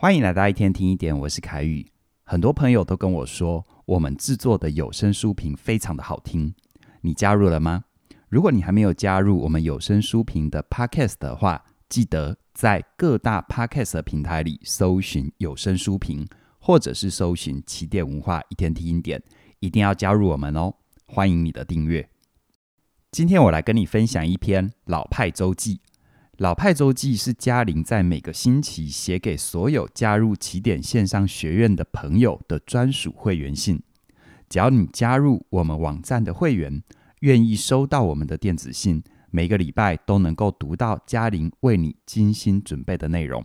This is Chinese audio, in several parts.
欢迎来到一天听一点，我是凯宇。很多朋友都跟我说，我们制作的有声书评非常的好听。你加入了吗？如果你还没有加入我们有声书评的 Podcast 的话，记得在各大 Podcast 平台里搜寻有声书评，或者是搜寻起点文化一天听一点，一定要加入我们哦！欢迎你的订阅。今天我来跟你分享一篇老派周记。老派周记是嘉玲在每个星期写给所有加入起点线上学院的朋友的专属会员信。只要你加入我们网站的会员，愿意收到我们的电子信，每个礼拜都能够读到嘉玲为你精心准备的内容。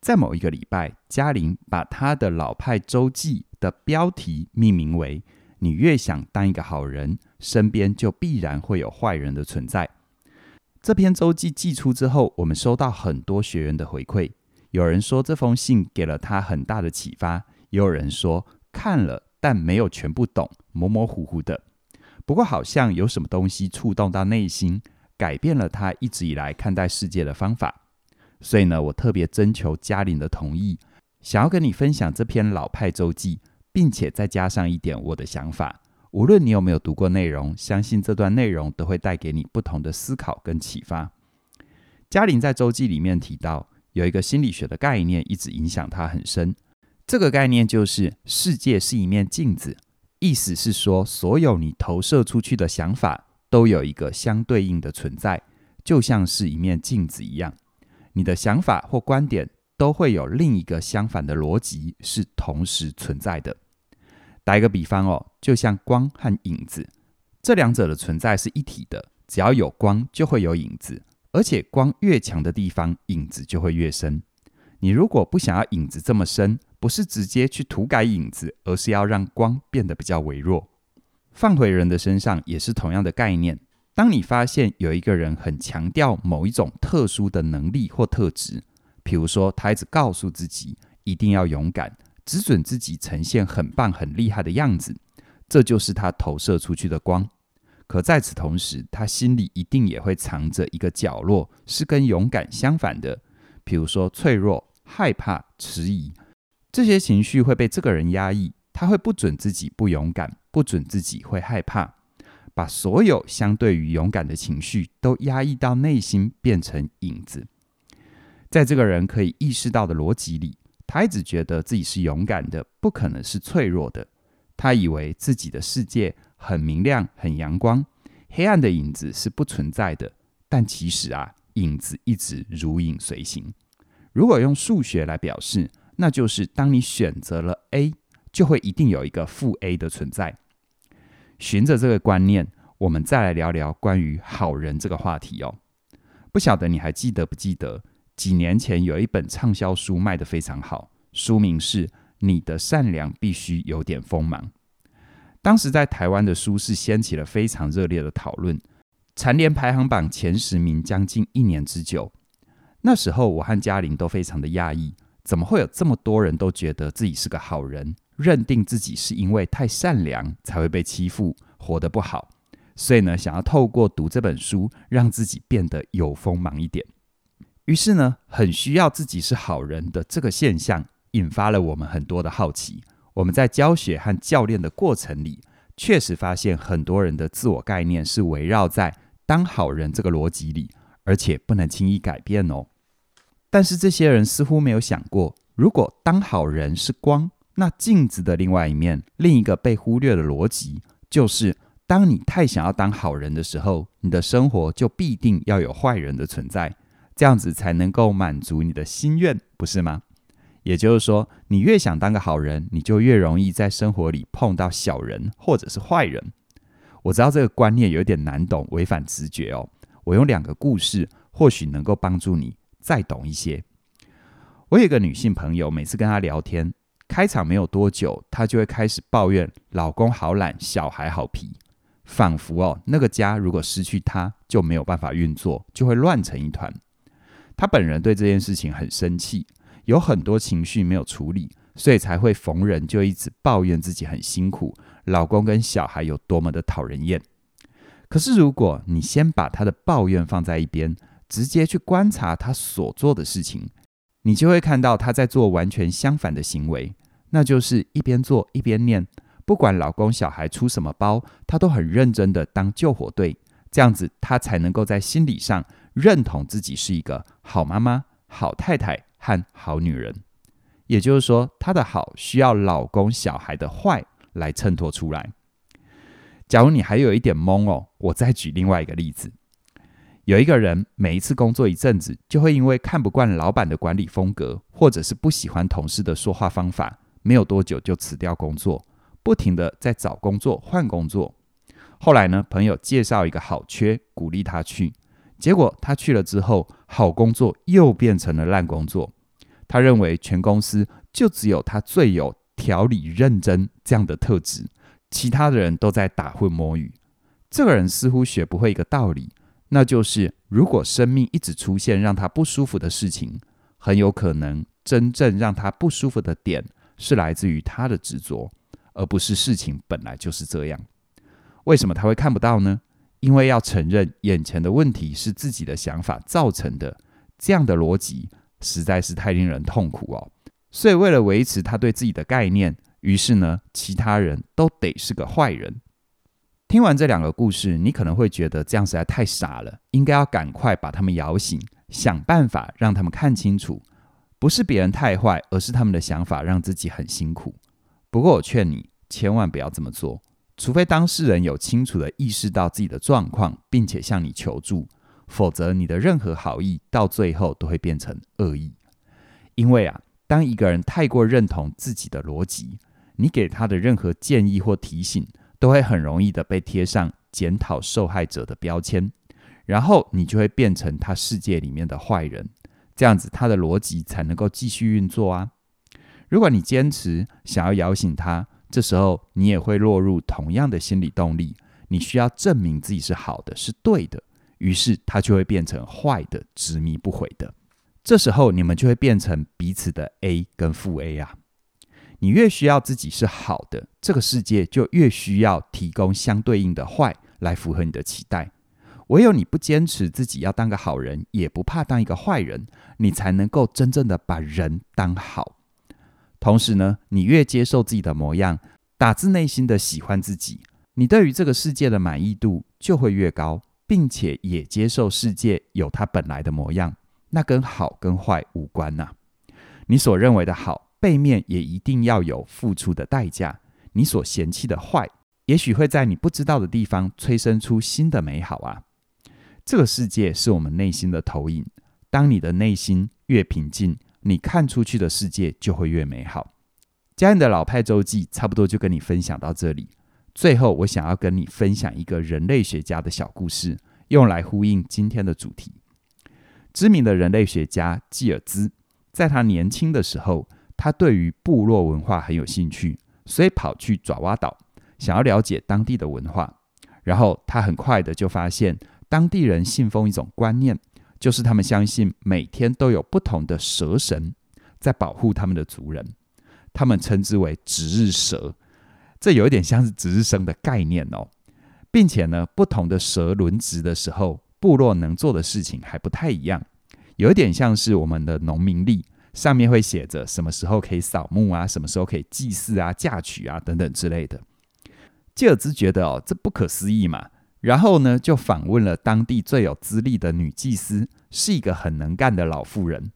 在某一个礼拜，嘉玲把她的老派周记的标题命名为“你越想当一个好人，身边就必然会有坏人的存在”。这篇周记寄出之后，我们收到很多学员的回馈。有人说这封信给了他很大的启发，也有人说看了但没有全部懂，模模糊糊的。不过好像有什么东西触动到内心，改变了他一直以来看待世界的方法。所以呢，我特别征求嘉玲的同意，想要跟你分享这篇老派周记，并且再加上一点我的想法。无论你有没有读过内容，相信这段内容都会带给你不同的思考跟启发。嘉玲在周记里面提到，有一个心理学的概念一直影响她很深。这个概念就是世界是一面镜子，意思是说，所有你投射出去的想法都有一个相对应的存在，就像是一面镜子一样。你的想法或观点都会有另一个相反的逻辑是同时存在的。打一个比方哦，就像光和影子，这两者的存在是一体的。只要有光，就会有影子，而且光越强的地方，影子就会越深。你如果不想要影子这么深，不是直接去涂改影子，而是要让光变得比较微弱。放回人的身上也是同样的概念。当你发现有一个人很强调某一种特殊的能力或特质，譬如说他一直告诉自己一定要勇敢。只准自己呈现很棒、很厉害的样子，这就是他投射出去的光。可在此同时，他心里一定也会藏着一个角落，是跟勇敢相反的，比如说脆弱、害怕、迟疑。这些情绪会被这个人压抑，他会不准自己不勇敢，不准自己会害怕，把所有相对于勇敢的情绪都压抑到内心，变成影子。在这个人可以意识到的逻辑里。他一直觉得自己是勇敢的，不可能是脆弱的。他以为自己的世界很明亮、很阳光，黑暗的影子是不存在的。但其实啊，影子一直如影随形。如果用数学来表示，那就是当你选择了 A，就会一定有一个负 A 的存在。循着这个观念，我们再来聊聊关于好人这个话题哦。不晓得你还记得不记得？几年前有一本畅销书卖得非常好，书名是《你的善良必须有点锋芒》。当时在台湾的书市掀起了非常热烈的讨论，蝉联排行榜前十名将近一年之久。那时候我和嘉玲都非常的讶异，怎么会有这么多人都觉得自己是个好人，认定自己是因为太善良才会被欺负，活得不好，所以呢，想要透过读这本书，让自己变得有锋芒一点。于是呢，很需要自己是好人的这个现象，引发了我们很多的好奇。我们在教学和教练的过程里，确实发现很多人的自我概念是围绕在当好人这个逻辑里，而且不能轻易改变哦。但是这些人似乎没有想过，如果当好人是光，那镜子的另外一面，另一个被忽略的逻辑，就是当你太想要当好人的时候，你的生活就必定要有坏人的存在。这样子才能够满足你的心愿，不是吗？也就是说，你越想当个好人，你就越容易在生活里碰到小人或者是坏人。我知道这个观念有点难懂，违反直觉哦。我用两个故事，或许能够帮助你再懂一些。我有一个女性朋友，每次跟她聊天，开场没有多久，她就会开始抱怨老公好懒，小孩好皮，仿佛哦，那个家如果失去她，就没有办法运作，就会乱成一团。她本人对这件事情很生气，有很多情绪没有处理，所以才会逢人就一直抱怨自己很辛苦，老公跟小孩有多么的讨人厌。可是如果你先把她的抱怨放在一边，直接去观察她所做的事情，你就会看到他在做完全相反的行为，那就是一边做一边念，不管老公小孩出什么包，他都很认真的当救火队，这样子他才能够在心理上认同自己是一个好妈妈、好太太和好女人。也就是说，她的好需要老公小孩的坏来衬托出来。假如你还有一点懵哦，我再举另外一个例子。有一个人每一次工作一阵子，就会因为看不惯老板的管理风格，或者是不喜欢同事的说话方法，没有多久就辞掉工作，不停的在找工作换工作。后来呢，朋友介绍一个好缺，鼓励他去，结果他去了之后，好工作又变成了烂工作。他认为全公司就只有他最有条理、认真这样的特质，其他的人都在打混摸鱼。这个人似乎学不会一个道理。那就是，如果生命一直出现让他不舒服的事情，很有可能真正让他不舒服的点是来自于他的执着，而不是事情本来就是这样。为什么他会看不到呢？因为要承认眼前的问题是自己的想法造成的，这样的逻辑实在是太令人痛苦哦。所以为了维持他对自己的概念，于是呢，其他人都得是个坏人。听完这两个故事，你可能会觉得这样实在太傻了，应该要赶快把他们摇醒，想办法让他们看清楚，不是别人太坏，而是他们的想法让自己很辛苦。不过我劝你千万不要这么做，除非当事人有清楚地意识到自己的状况，并且向你求助，否则你的任何好意到最后都会变成恶意。因为啊，当一个人太过认同自己的逻辑，你给他的任何建议或提醒，都会很容易的被贴上检讨受害者的标签，然后你就会变成他世界里面的坏人，这样子他的逻辑才能够继续运作啊。如果你坚持想要摇醒他，这时候你也会落入同样的心理动力，你需要证明自己是好的，是对的，于是他就会变成坏的，执迷不悔的。这时候你们就会变成彼此的 A 跟负 A 啊。你越需要自己是好的，这个世界就越需要提供相对应的坏来符合你的期待。唯有你不坚持自己要当个好人，也不怕当一个坏人，你才能够真正的把人当好。同时呢，你越接受自己的模样，打自内心的喜欢自己，你对于这个世界的满意度就会越高，并且也接受世界有它本来的模样。那跟好跟坏无关呐、你所认为的好。背面也一定要有付出的代价。你所嫌弃的坏，也许会在你不知道的地方催生出新的美好啊！这个世界是我们内心的投影。当你的内心越平静，你看出去的世界就会越美好。家人的老派周记差不多就跟你分享到这里。最后，我想要跟你分享一个人类学家的小故事，用来呼应今天的主题。知名的人类学家吉尔兹，在他年轻的时候，他对于部落文化很有兴趣，所以跑去爪哇岛，想要了解当地的文化。然后他很快的就发现，当地人信奉一种观念，就是他们相信每天都有不同的蛇神在保护他们的族人，他们称之为值日蛇。这有一点像是值日生的概念哦，并且呢，不同的蛇轮值的时候，部落能做的事情还不太一样，有一点像是我们的农民历。上面会写着什么时候可以扫墓啊，什么时候可以祭祀啊、嫁娶啊等等之类的。吉尔兹觉得哦，这不可思议嘛，然后呢，就访问了当地最有资历的女祭司，是一个很能干的老妇人。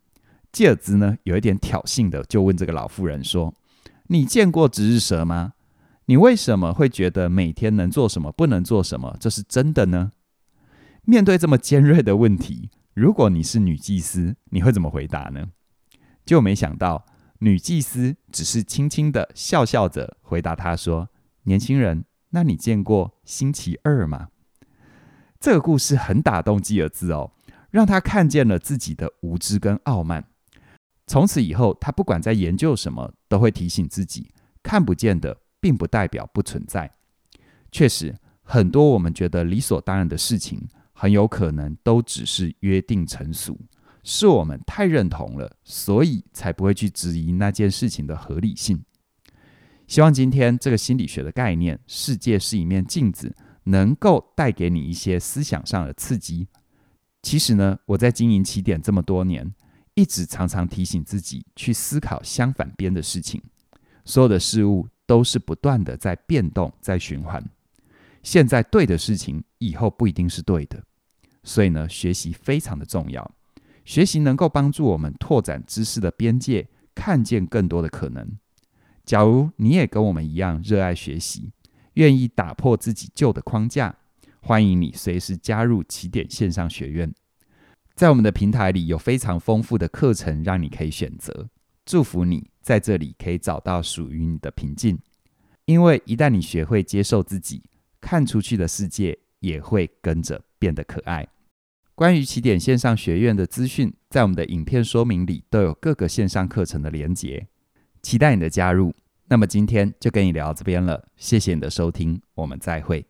基尔兹呢，有一点挑衅的就问这个老妇人说：“你见过值日蛇吗？你为什么会觉得每天能做什么，不能做什么，这是真的呢？”面对这么尖锐的问题，如果你是女祭司，你会怎么回答呢？就没想到，女祭司只是轻轻的笑笑着回答他说：“年轻人，那你见过星期二吗？”这个故事很打动基尔兹哦，让他看见了自己的无知跟傲慢。从此以后，他不管在研究什么，都会提醒自己：看不见的并不代表不存在。确实，很多我们觉得理所当然的事情，很有可能都只是约定成俗。是我们太认同了，所以才不会去质疑那件事情的合理性。希望今天这个心理学的概念，世界是一面镜子，能够带给你一些思想上的刺激。其实呢，我在经营起点这么多年，一直常常提醒自己去思考相反边的事情。所有的事物都是不断的在变动，在循环。现在对的事情，以后不一定是对的。所以呢，学习非常的重要。学习能够帮助我们拓展知识的边界，看见更多的可能。假如你也跟我们一样热爱学习，愿意打破自己旧的框架，欢迎你随时加入起点线上学院。在我们的平台里有非常丰富的课程让你可以选择。祝福你在这里可以找到属于你的平静，因为一旦你学会接受自己，看出去的世界也会跟着变得可爱。关于起点线上学院的资讯，在我们的影片说明里都有各个线上课程的连结，期待你的加入。那么今天就跟你聊到这边了，谢谢你的收听，我们再会。